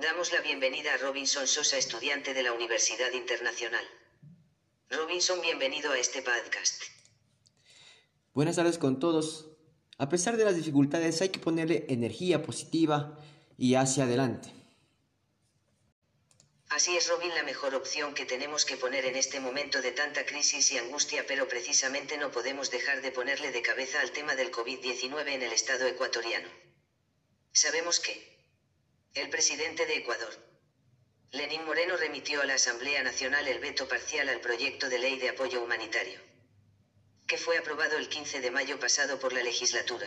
Damos la bienvenida a Robinson Sosa, estudiante de la Universidad Internacional. Robinson, bienvenido a este podcast. Buenas tardes con todos. A pesar de las dificultades hay que ponerle energía positiva y hacia adelante. Así es, Robin, la mejor opción que tenemos que poner en este momento de tanta crisis y angustia, pero precisamente no podemos dejar de ponerle de cabeza al tema del COVID-19 en el estado ecuatoriano. Sabemos que el presidente de Ecuador, Lenín Moreno, remitió a la Asamblea Nacional el veto parcial al proyecto de ley de apoyo humanitario, que fue aprobado el 15 de mayo pasado por la legislatura.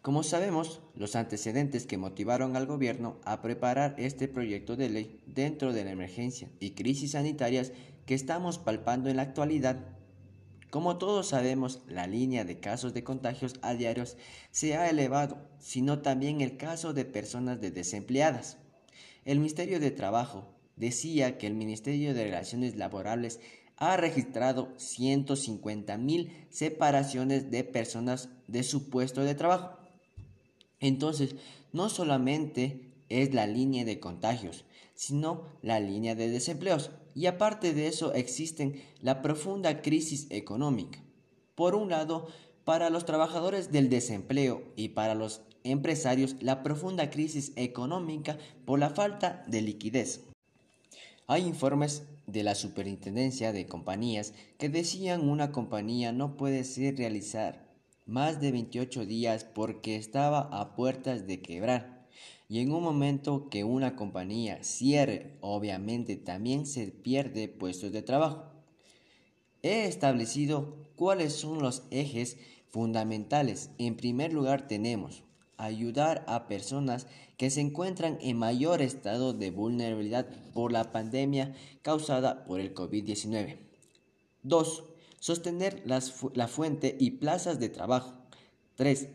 Como sabemos, los antecedentes que motivaron al gobierno a preparar este proyecto de ley dentro de la emergencia y crisis sanitarias que estamos palpando en la actualidad como todos sabemos, la línea de casos de contagios a diarios se ha elevado, sino también el caso de personas de desempleadas. El Ministerio de Trabajo decía que el Ministerio de Relaciones Laborables ha registrado 150 mil separaciones de personas de su puesto de trabajo. Entonces, no solamente es la línea de contagios, sino la línea de desempleos. Y aparte de eso existen la profunda crisis económica. Por un lado, para los trabajadores del desempleo y para los empresarios la profunda crisis económica por la falta de liquidez. Hay informes de la Superintendencia de Compañías que decían una compañía no puede realizar más de 28 días porque estaba a puertas de quebrar. Y en un momento que una compañía cierre, obviamente también se pierde puestos de trabajo. He establecido cuáles son los ejes fundamentales. En primer lugar tenemos ayudar a personas que se encuentran en mayor estado de vulnerabilidad por la pandemia causada por el COVID-19. 2. Sostener la fuente y plazas de trabajo. 3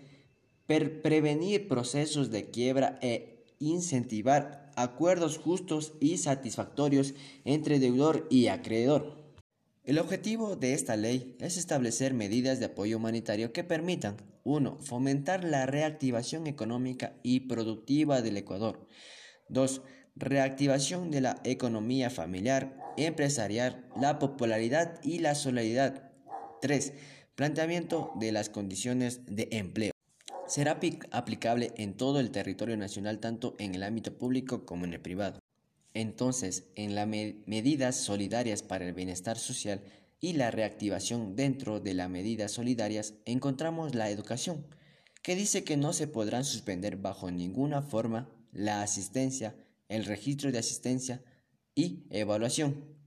prevenir procesos de quiebra e incentivar acuerdos justos y satisfactorios entre deudor y acreedor. El objetivo de esta ley es establecer medidas de apoyo humanitario que permitan 1. Fomentar la reactivación económica y productiva del Ecuador. 2. Reactivación de la economía familiar, empresarial, la popularidad y la solidaridad. 3. Planteamiento de las condiciones de empleo será aplicable en todo el territorio nacional, tanto en el ámbito público como en el privado. Entonces, en las medidas solidarias para el bienestar social y la reactivación dentro de las medidas solidarias encontramos la educación, que dice que no se podrán suspender bajo ninguna forma la asistencia, el registro de asistencia y evaluación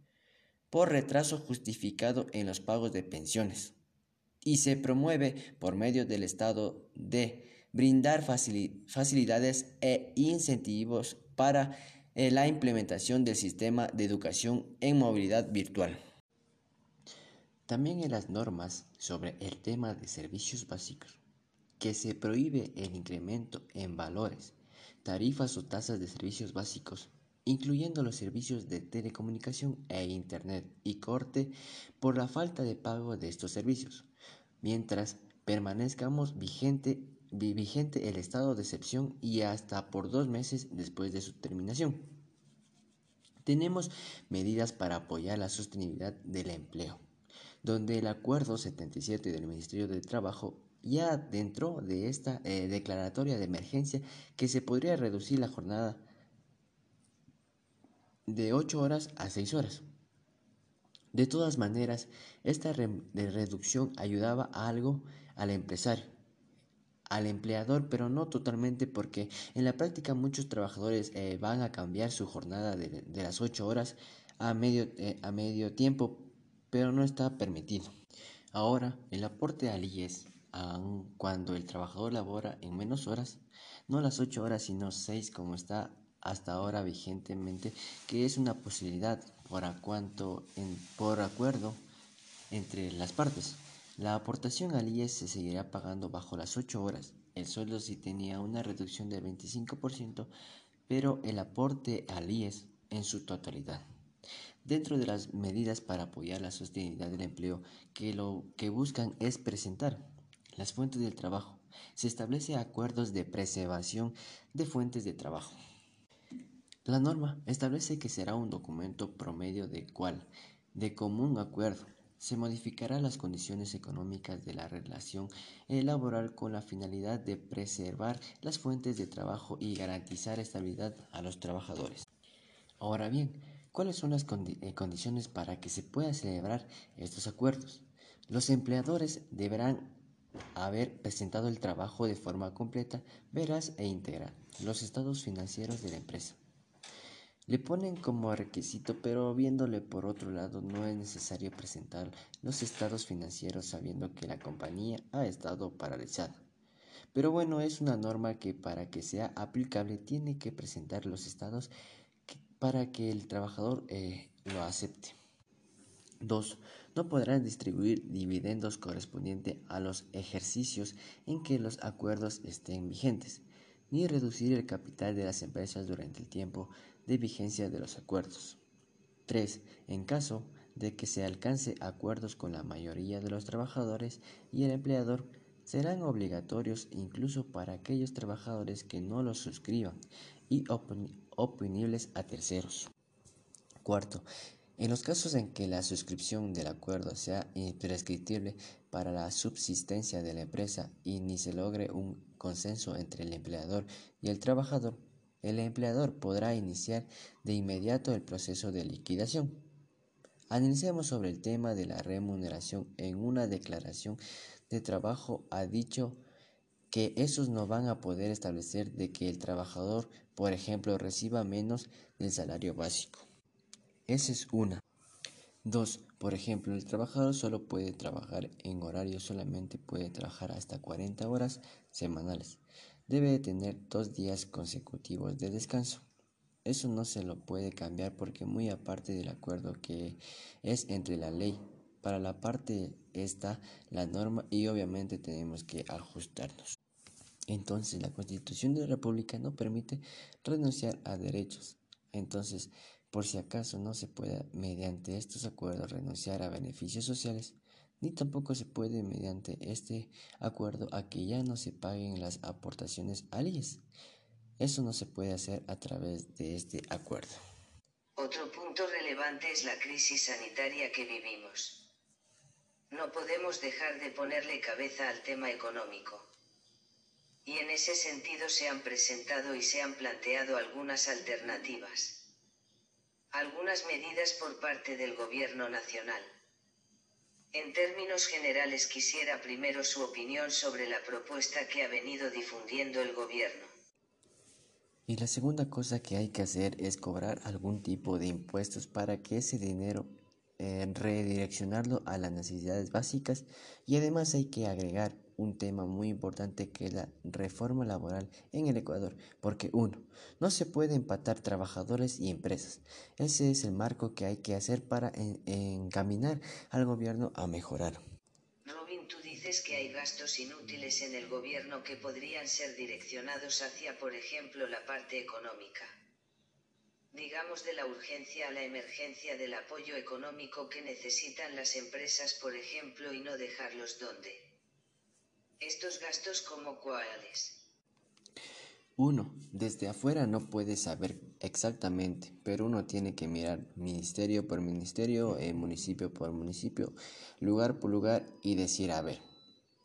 por retraso justificado en los pagos de pensiones y se promueve por medio del Estado de brindar facilidades e incentivos para eh, la implementación del sistema de educación en movilidad virtual. También en las normas sobre el tema de servicios básicos, que se prohíbe el incremento en valores, tarifas o tasas de servicios básicos, incluyendo los servicios de telecomunicación e Internet y corte por la falta de pago de estos servicios mientras permanezcamos vigente, vigente el estado de excepción y hasta por dos meses después de su terminación. Tenemos medidas para apoyar la sostenibilidad del empleo, donde el Acuerdo 77 del Ministerio de Trabajo ya dentro de esta eh, declaratoria de emergencia que se podría reducir la jornada de 8 horas a 6 horas. De todas maneras, esta reducción ayudaba algo al empresario, al empleador, pero no totalmente porque en la práctica muchos trabajadores eh, van a cambiar su jornada de, las 8 horas a medio, eh, a medio tiempo, pero no está permitido. Ahora, el aporte al IES, aun cuando el trabajador labora en menos horas, no las 8 horas sino 6 como está hasta ahora vigentemente, que es una posibilidad por, cuanto en, por acuerdo entre las partes. La aportación al IES se seguirá pagando bajo las 8 horas. El sueldo sí tenía una reducción del 25%, pero el aporte al IES en su totalidad. Dentro de las medidas para apoyar la sostenibilidad del empleo, que lo que buscan es presentar las fuentes del trabajo. Se establece acuerdos de preservación de fuentes de trabajo La norma establece que será un documento promedio de cual, de común acuerdo, se modificarán las condiciones económicas de la relación laboral con la finalidad de preservar las fuentes de trabajo y garantizar estabilidad a los trabajadores. Ahora bien, ¿cuáles son las eh, condiciones para que se puedan celebrar estos acuerdos? Los empleadores deberán haber presentado el trabajo de forma completa, veraz e íntegra, los estados financieros de la empresa le ponen como requisito, pero viéndole por otro lado no es necesario presentar los estados financieros sabiendo que la compañía ha estado paralizada. Pero bueno, es una norma que para que sea aplicable tiene que presentar los estados para que el trabajador eh, lo acepte. 2. No podrán distribuir dividendos correspondientes a los ejercicios en que los acuerdos estén vigentes, ni reducir el capital de las empresas durante el tiempo de vigencia de los acuerdos. 3. En caso de que se alcance acuerdos con la mayoría de los trabajadores y el empleador, serán obligatorios incluso para aquellos trabajadores que no los suscriban y oponibles a terceros. Cuarto, en los casos en que la suscripción del acuerdo sea imprescriptible para la subsistencia de la empresa y ni se logre un consenso entre el empleador y el trabajador, el empleador podrá iniciar de inmediato el proceso de liquidación. Analicemos sobre el tema de la remuneración. En una declaración de trabajo ha dicho que esos no van a poder establecer de que el trabajador, por ejemplo, reciba menos del salario básico. Esa es una. Dos, por ejemplo, el trabajador solo puede trabajar en horario, solamente puede trabajar hasta 40 horas semanales debe tener dos días consecutivos de descanso. Eso no se lo puede cambiar porque muy aparte del acuerdo que es entre la ley, para la parte está la norma y obviamente tenemos que ajustarnos. Entonces la constitución de la república no permite renunciar a derechos. Entonces, por si acaso no se pueda mediante estos acuerdos renunciar a beneficios sociales, ni tampoco se puede mediante este acuerdo a que ya no se paguen las aportaciones al IES. Eso no se puede hacer a través de este acuerdo. Otro punto relevante es la crisis sanitaria que vivimos. No podemos dejar de ponerle cabeza al tema económico. Y en ese sentido se han presentado y se han planteado algunas alternativas. Algunas medidas por parte del Gobierno Nacional. En términos generales quisiera primero su opinión sobre la propuesta que ha venido difundiendo el gobierno. Y la segunda cosa que hay que hacer es cobrar algún tipo de impuestos para que ese dinero eh, redireccionarlo a las necesidades básicas y además hay que agregar un tema muy importante que es la reforma laboral en el Ecuador, porque uno, no se puede empatar trabajadores y empresas. Ese es el marco que hay que hacer para encaminar al gobierno a mejorar. Robin, tú dices que hay gastos inútiles en el gobierno que podrían ser direccionados hacia, por ejemplo, la parte económica. Digamos de la urgencia a la emergencia del apoyo económico que necesitan las empresas, por ejemplo, y no dejarlos donde. ¿Estos gastos como cuáles? Uno, desde afuera no puede saber exactamente, pero uno tiene que mirar ministerio por ministerio, eh, municipio por municipio, lugar por lugar y decir, a ver,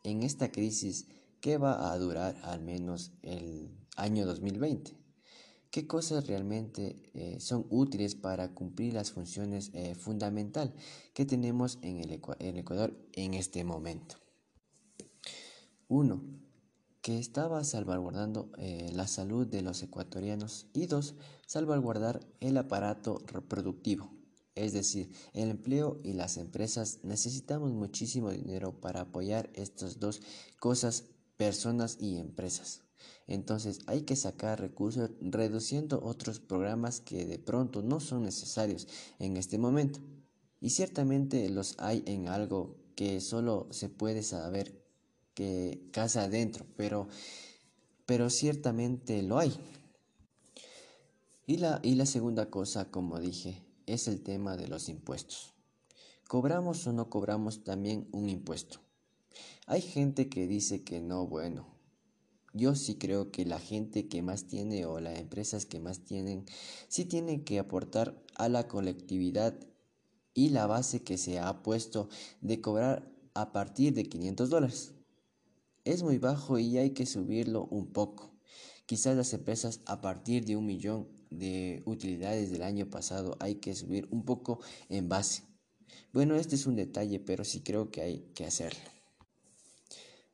en esta crisis, ¿qué va a durar al menos el año 2020? ¿Qué cosas realmente eh, son útiles para cumplir las funciones eh, fundamentales que tenemos en el Ecuador en este momento? Uno, que estaba salvaguardando eh, la salud de los ecuatorianos y dos, salvaguardar el aparato reproductivo. Es decir, el empleo y las empresas necesitamos muchísimo dinero para apoyar estas dos cosas, personas y empresas. Entonces hay que sacar recursos reduciendo otros programas que de pronto no son necesarios en este momento. Y ciertamente los hay en algo que solo se puede saber que casa adentro, pero, pero ciertamente lo hay. Y la, y la segunda cosa, como dije, es el tema de los impuestos. ¿Cobramos o no cobramos también un impuesto? Hay gente que dice que no, bueno, yo sí creo que la gente que más tiene o las empresas que más tienen sí tienen que aportar a la colectividad y la base que se ha puesto de cobrar a partir de 500 dólares. Es muy bajo y hay que subirlo un poco. Quizás las empresas a partir de un millón de utilidades del año pasado hay que subir un poco en base. Bueno, este es un detalle, pero sí creo que hay que hacerlo.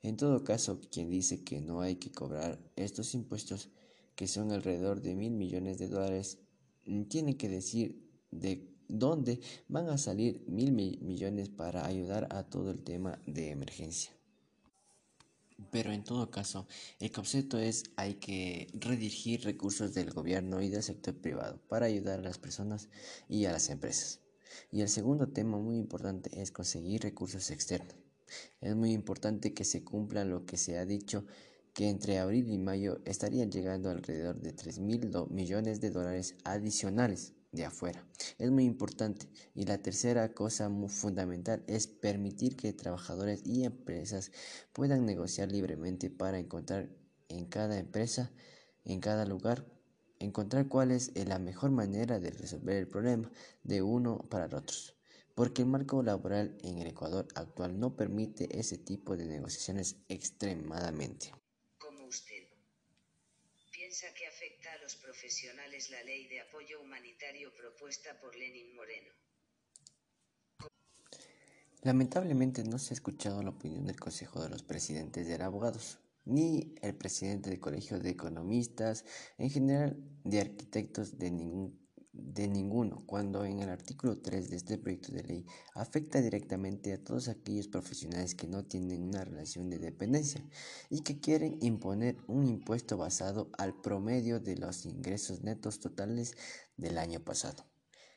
En todo caso, quien dice que no hay que cobrar estos impuestos, que son alrededor de mil millones de dólares, mm, tiene que decir de dónde van a salir mil millones para ayudar a todo el tema de emergencia. Pero en todo caso, el concepto es hay que redirigir recursos del gobierno y del sector privado para ayudar a las personas y a las empresas. Y el segundo tema muy importante es conseguir recursos externos. Es muy importante que se cumpla lo que se ha dicho que entre abril y mayo estarían llegando alrededor de 3 mil millones de dólares adicionales de afuera. Es muy importante. Y la tercera cosa muy fundamental es permitir que trabajadores y empresas puedan negociar libremente para encontrar en cada empresa, en cada lugar, encontrar cuál es la mejor manera de resolver el problema de uno para otros porque el marco laboral en el Ecuador actual no permite ese tipo de negociaciones extremadamente. ¿Cómo usted piensa que los profesionales la ley de apoyo humanitario propuesta por Lenin Moreno? Lamentablemente no se ha escuchado la opinión del Consejo de los Presidentes de Abogados, ni el presidente del Colegio de Economistas, en general de arquitectos de ningún de ninguno, cuando en el artículo 3 de este proyecto de ley afecta directamente a todos aquellos profesionales que no tienen una relación de dependencia y que quieren imponer un impuesto basado al promedio de los ingresos netos totales del año pasado,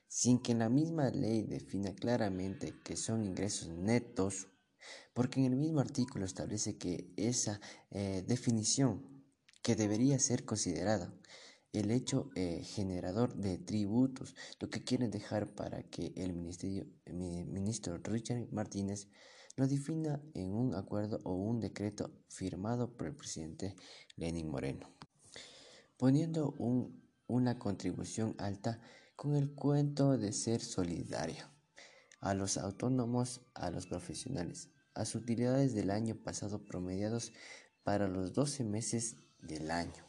sin que la misma ley defina claramente que son ingresos netos, porque en el mismo artículo establece que esa eh, definición que debería ser considerada el hecho eh, generador de tributos, lo que quieren dejar para que el ministro Richard Martínez lo defina en un acuerdo o un decreto firmado por el presidente Lenin Moreno, poniendo un, una contribución alta con el cuento de ser solidario a los autónomos, a los profesionales, a sus utilidades del año pasado promediados para los 12 meses del año.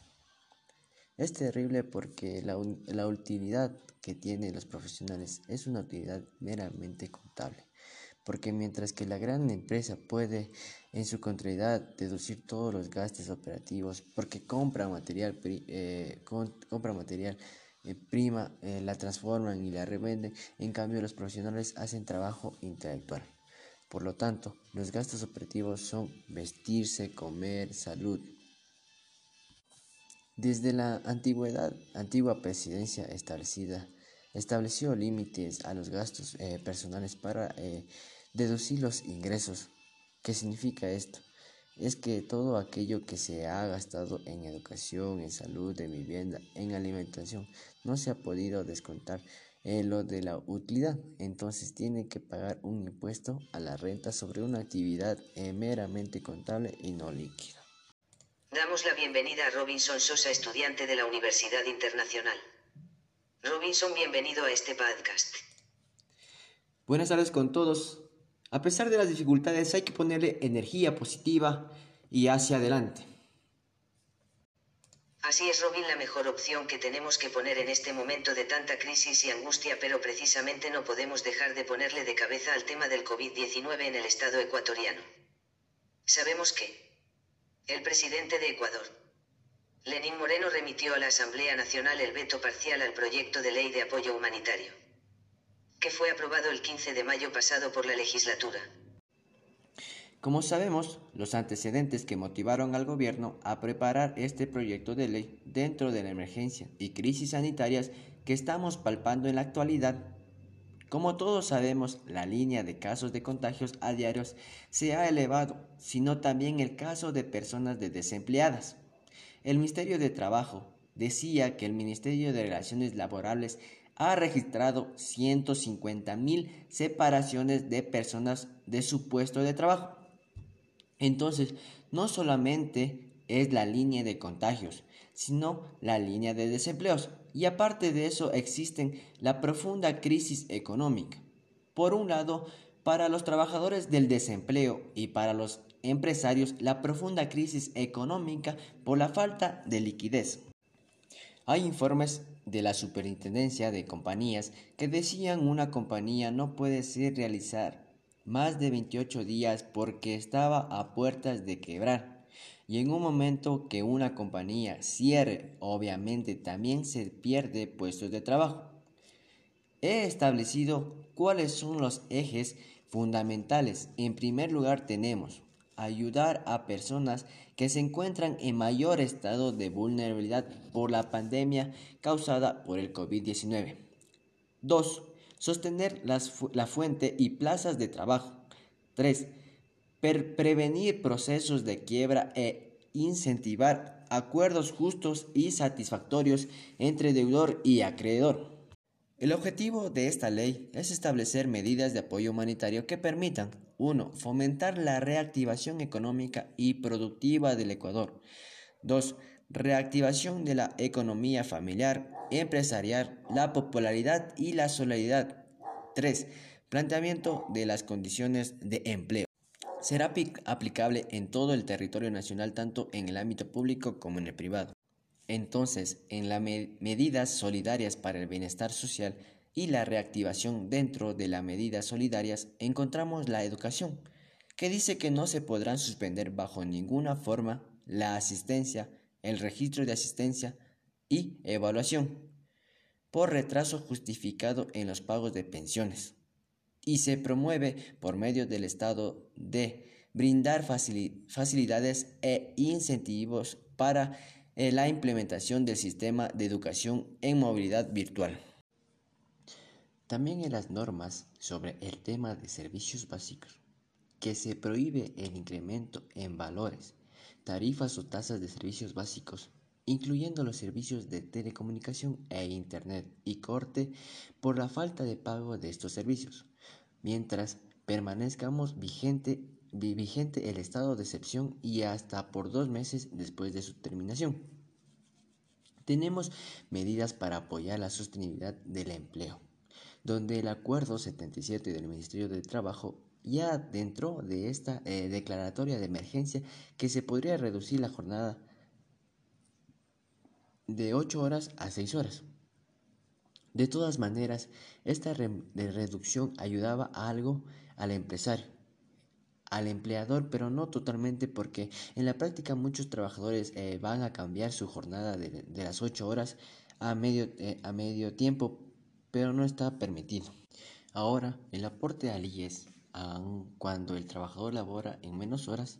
Es terrible porque la, utilidad que tienen los profesionales es una utilidad meramente contable, porque mientras que la gran empresa puede en su contabilidad deducir todos los gastos operativos porque compra material, eh, compra material eh, prima, eh, la transforman y la revenden, en cambio los profesionales hacen trabajo intelectual. Por lo tanto, los gastos operativos son vestirse, comer, salud, desde la antigüedad, antigua presidencia establecida, estableció límites a los gastos eh, personales para eh, deducir los ingresos. ¿Qué significa esto? Es que todo aquello que se ha gastado en educación, en salud, en vivienda, en alimentación, no se ha podido descontar en lo de la utilidad. Entonces tiene que pagar un impuesto a la renta sobre una actividad eh, meramente contable y no líquida. Damos la bienvenida a Robinson Sosa, estudiante de la Universidad Internacional. Robinson, bienvenido a este podcast. Buenas tardes con todos. A pesar de las dificultades, hay que ponerle energía positiva y hacia adelante. Así es, Robin, la mejor opción que tenemos que poner en este momento de tanta crisis y angustia, pero precisamente no podemos dejar de ponerle de cabeza al tema del COVID-19 en el estado ecuatoriano. Sabemos que, el presidente de Ecuador. Lenín Moreno remitió a la Asamblea Nacional el veto parcial al proyecto de ley de apoyo humanitario, que fue aprobado el 15 de mayo pasado por la legislatura. Como sabemos, los antecedentes que motivaron al gobierno a preparar este proyecto de ley dentro de la emergencia y crisis sanitarias que estamos palpando en la actualidad como todos sabemos, la línea de casos de contagios a diarios se ha elevado, sino también el caso de personas desempleadas. El Ministerio de Trabajo decía que el Ministerio de Relaciones Laborables ha registrado 150 mil separaciones de personas de su puesto de trabajo. Entonces, no solamente es la línea de contagios, sino la línea de desempleos. Y aparte de eso existen la profunda crisis económica. Por un lado, para los trabajadores del desempleo y para los empresarios la profunda crisis económica por la falta de liquidez. Hay informes de la Superintendencia de Compañías que decían una compañía no puede ser realizar más de 28 días porque estaba a puertas de quebrar. Y en un momento que una compañía cierre, obviamente también se pierde puestos de trabajo. He establecido cuáles son los ejes fundamentales. En primer lugar tenemos ayudar a personas que se encuentran en mayor estado de vulnerabilidad por la pandemia causada por el COVID-19. 2. Sostener la fuente y plazas de trabajo. 3. Prevenir procesos de quiebra e incentivar acuerdos justos y satisfactorios entre deudor y acreedor. El objetivo de esta ley es establecer medidas de apoyo humanitario que permitan 1. Fomentar la reactivación económica y productiva del Ecuador. 2. Reactivación de la economía familiar, empresarial, la popularidad y la solidaridad. 3. Planteamiento de las condiciones de empleo. Será aplicable en todo el territorio nacional tanto en el ámbito público como en el privado. Entonces, en las medidas solidarias para el bienestar social y la reactivación dentro de las medidas solidarias encontramos la educación, que dice que no se podrán suspender bajo ninguna forma la asistencia, el registro de asistencia y evaluación por retraso justificado en los pagos de pensiones. Y se promueve por medio del Estado de brindar facilidades e incentivos para en la implementación del sistema de educación en movilidad virtual. También en las normas sobre el tema de servicios básicos, que se prohíbe el incremento en valores, tarifas o tasas de servicios básicos, incluyendo los servicios de telecomunicación e Internet y corte por la falta de pago de estos servicios, mientras permanezcamos vigente vigente el estado de excepción y hasta por dos meses después de su terminación. Tenemos medidas para apoyar la sostenibilidad del empleo, donde el Acuerdo 77 del Ministerio de Trabajo ya dentro de esta eh, declaratoria de emergencia que se podría reducir la jornada de 8 horas a 6 horas. De todas maneras, esta reducción ayudaba a algo al empresario, al empleador, pero no totalmente porque en la práctica muchos trabajadores eh, van a cambiar su jornada de, las 8 horas a medio, eh, a medio tiempo, pero no está permitido. Ahora, el aporte al IES, aun cuando el trabajador labora en menos horas,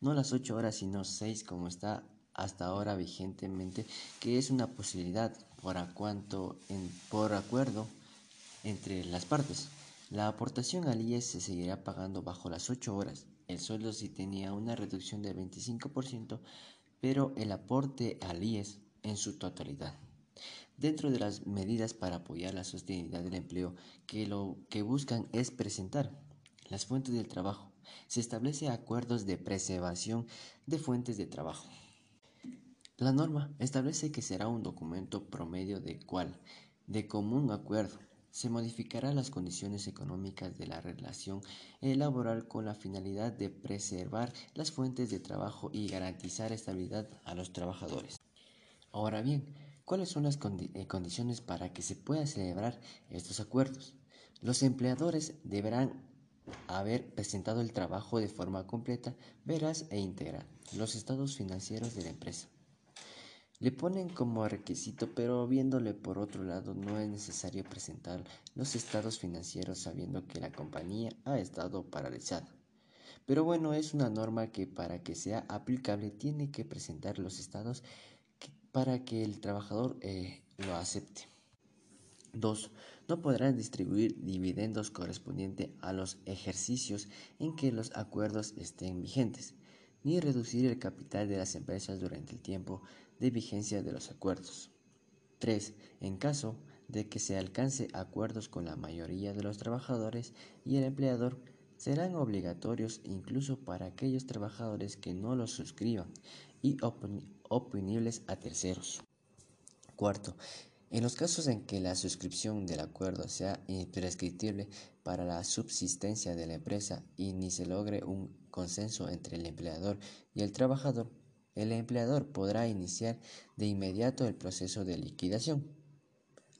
no las 8 horas, sino 6 como está hasta ahora vigentemente, que es una posibilidad por, a cuanto en, por acuerdo entre las partes. La aportación al IES se seguirá pagando bajo las 8 horas. El sueldo sí tenía una reducción del 25%, pero el aporte al IES en su totalidad. Dentro de las medidas para apoyar la sostenibilidad del empleo, que lo que buscan es presentar las fuentes del trabajo. Se establece acuerdos de preservación de fuentes de trabajo. La norma establece que será un documento promedio de cual, de común acuerdo, se modificarán las condiciones económicas de la relación laboral con la finalidad de preservar las fuentes de trabajo y garantizar estabilidad a los trabajadores. Ahora bien, ¿cuáles son las eh, condiciones para que se puedan celebrar estos acuerdos? Los empleadores deberán haber presentado el trabajo de forma completa, veraz e íntegra, los estados financieros de la empresa le ponen como requisito, pero viéndole por otro lado no es necesario presentar los estados financieros sabiendo que la compañía ha estado paralizada. Pero bueno, es una norma que para que sea aplicable tiene que presentar los estados para que el trabajador eh, lo acepte. 2. No podrán distribuir dividendos correspondientes a los ejercicios en que los acuerdos estén vigentes, ni reducir el capital de las empresas durante el tiempo de vigencia de los acuerdos. 3. En caso de que se alcance acuerdos con la mayoría de los trabajadores y el empleador, serán obligatorios incluso para aquellos trabajadores que no los suscriban y oponibles a terceros. Cuarto, en los casos en que la suscripción del acuerdo sea imprescriptible para la subsistencia de la empresa y ni se logre un consenso entre el empleador y el trabajador, el empleador podrá iniciar de inmediato el proceso de liquidación.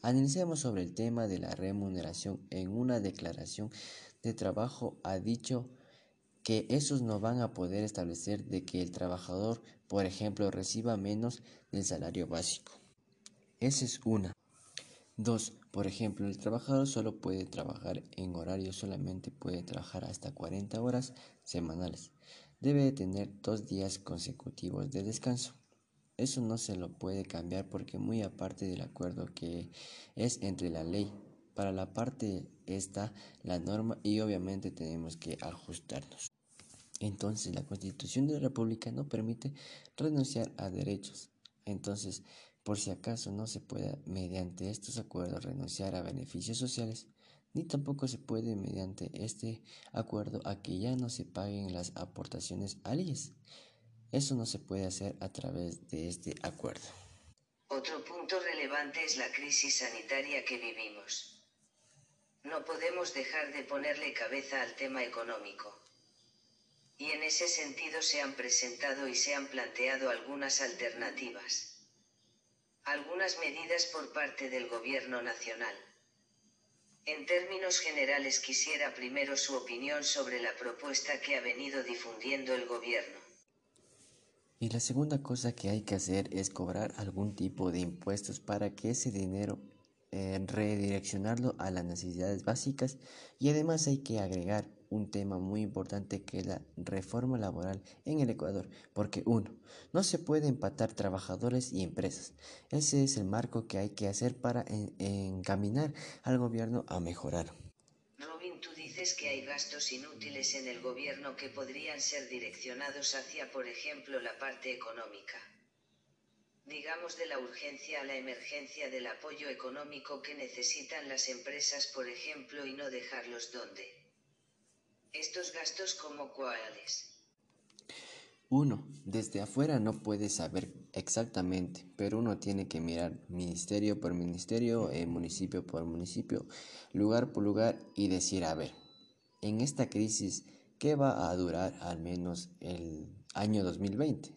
Analicemos sobre el tema de la remuneración. En una declaración de trabajo ha dicho que esos no van a poder establecer de que el trabajador, por ejemplo, reciba menos del salario básico. Esa es una. Dos, por ejemplo, el trabajador solo puede trabajar en horario, solamente puede trabajar hasta 40 horas semanales. Debe tener dos días consecutivos de descanso. Eso no se lo puede cambiar porque muy aparte del acuerdo que es entre la ley, para la parte está la norma y obviamente tenemos que ajustarnos. Entonces la Constitución de la República no permite renunciar a derechos. Entonces, por si acaso no se pueda mediante estos acuerdos renunciar a beneficios sociales, ni tampoco se puede mediante este acuerdo a que ya no se paguen las aportaciones al IES. Eso no se puede hacer a través de este acuerdo. Otro punto relevante es la crisis sanitaria que vivimos. No podemos dejar de ponerle cabeza al tema económico. Y en ese sentido se han presentado y se han planteado algunas alternativas algunas medidas por parte del Gobierno Nacional. En términos generales quisiera primero su opinión sobre la propuesta que ha venido difundiendo el Gobierno. Y la segunda cosa que hay que hacer es cobrar algún tipo de impuestos para que ese dinero eh, redireccionarlo a las necesidades básicas y además hay que agregar un tema muy importante que es la reforma laboral en el Ecuador, porque uno, no se puede empatar trabajadores y empresas. Ese es el marco que hay que hacer para encaminar al gobierno a mejorar. Robin, tú dices que hay gastos inútiles en el gobierno que podrían ser direccionados hacia, por ejemplo, la parte económica. Digamos de la urgencia a la emergencia del apoyo económico que necesitan las empresas, por ejemplo, y no dejarlos donde. Estos gastos como cuáles. Uno, desde afuera no puede saber exactamente, pero uno tiene que mirar ministerio por ministerio, eh, municipio por municipio, lugar por lugar y decir, a ver, en esta crisis, ¿qué va a durar al menos el año 2020?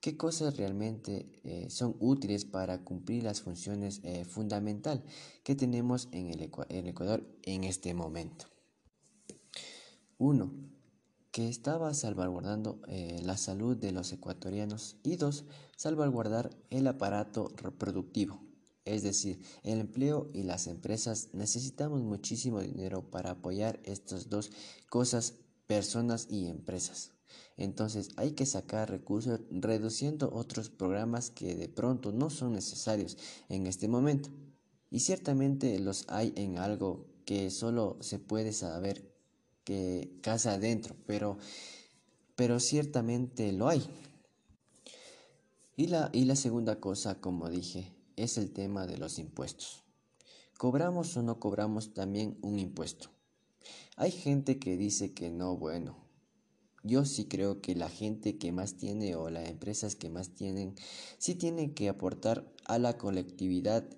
¿Qué cosas realmente eh, son útiles para cumplir las funciones eh, fundamentales que tenemos en el Ecuador en este momento? Uno, que estaba salvaguardando eh, la salud de los ecuatorianos y dos, salvaguardar el aparato reproductivo. Es decir, el empleo y las empresas necesitamos muchísimo dinero para apoyar estas dos cosas, personas y empresas. Entonces hay que sacar recursos reduciendo otros programas que de pronto no son necesarios en este momento. Y ciertamente los hay en algo que solo se puede saber que casa adentro, pero, pero ciertamente lo hay. Y la, y la segunda cosa, como dije, es el tema de los impuestos. ¿Cobramos o no cobramos también un impuesto? Hay gente que dice que no, bueno. Yo sí creo que la gente que más tiene o las empresas que más tienen, sí tienen que aportar a la colectividad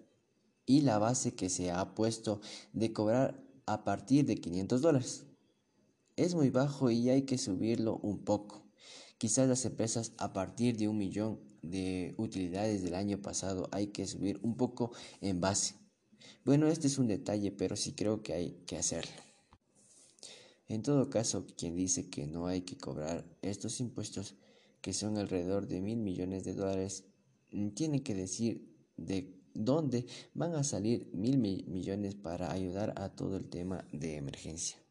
y la base que se ha puesto de cobrar a partir de 500 dólares es muy bajo y hay que subirlo un poco. Quizás las empresas a partir de un millón de utilidades del año pasado hay que subir un poco en base. Bueno, este es un detalle, pero sí creo que hay que hacerlo. En todo caso, quien dice que no hay que cobrar estos impuestos, que son alrededor de mil millones de dólares, mm, tiene que decir de dónde van a salir mil millones para ayudar a todo el tema de emergencia.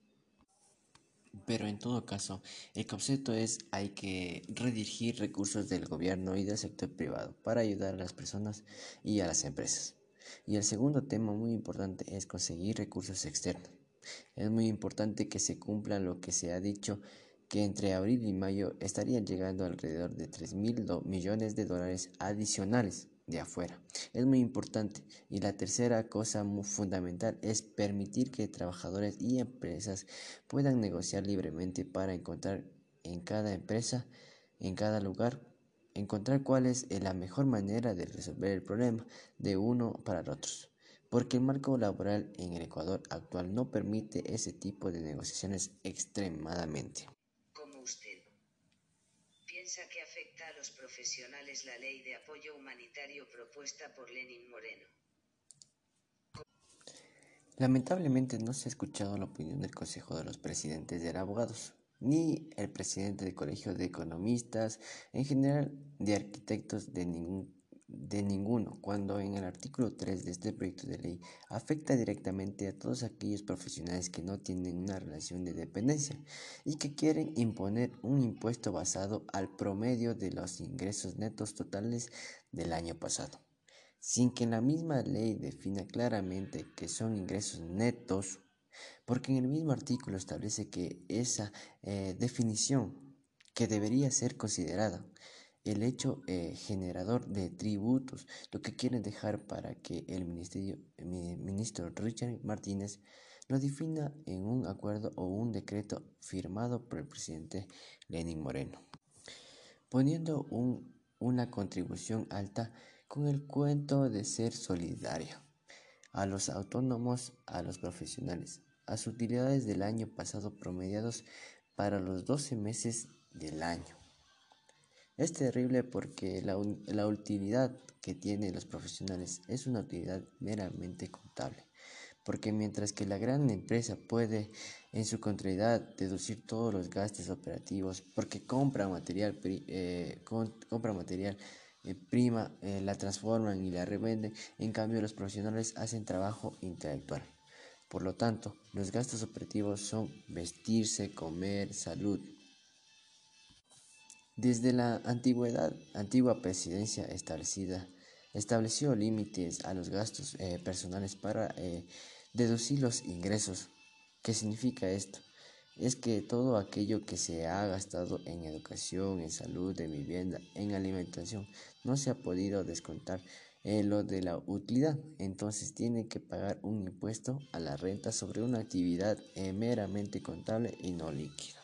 Pero en todo caso, el concepto es hay que redirigir recursos del gobierno y del sector privado para ayudar a las personas y a las empresas. Y el segundo tema muy importante es conseguir recursos externos. Es muy importante que se cumpla lo que se ha dicho que entre abril y mayo estarían llegando alrededor de 3 mil millones de dólares adicionales de afuera. Es muy importante. Y la tercera cosa muy fundamental es permitir que trabajadores y empresas puedan negociar libremente para encontrar en cada empresa, en cada lugar, encontrar cuál es la mejor manera de resolver el problema de uno para otros, porque el marco laboral en el Ecuador actual no permite ese tipo de negociaciones extremadamente. ¿Cómo usted piensa que profesionales la ley de apoyo humanitario propuesta por Lenin Moreno? Lamentablemente no se ha escuchado la opinión del Consejo de los Presidentes de Abogados, ni el presidente del Colegio de Economistas, en general de arquitectos de, ningún, de ninguno, cuando en el artículo 3 de este proyecto de ley afecta directamente a todos aquellos profesionales que no tienen una relación de dependencia y que quieren imponer un impuesto basado al promedio de los ingresos netos totales del año pasado. Sin que la misma ley defina claramente que son ingresos netos, porque en el mismo artículo establece que esa eh, definición que debería ser considerada el hecho eh, generador de tributos, lo que quieren dejar para que el ministerio, ministro Richard Martínez lo defina en un acuerdo o un decreto firmado por el presidente Lenin Moreno, poniendo una contribución alta con el cuento de ser solidario a los autónomos, a los profesionales, a sus utilidades del año pasado promediados para los 12 meses del año. Es terrible porque la, la, utilidad que tienen los profesionales es una utilidad meramente contable, porque mientras que la gran empresa puede en su contabilidad deducir todos los gastos operativos porque compra material, eh, compra material eh, prima, eh, la transforman y la revenden, en cambio los profesionales hacen trabajo intelectual. Por lo tanto, los gastos operativos son vestirse, comer, salud. Desde la antigüedad, antigua presidencia establecida, estableció límites a los gastos eh, personales para deducir los ingresos. ¿Qué significa esto? es que todo aquello que se ha gastado en educación, en salud, en vivienda, en alimentación, no se ha podido descontar en lo de la utilidad. Entonces tiene que pagar un impuesto a la renta sobre una actividad meramente contable y no líquida.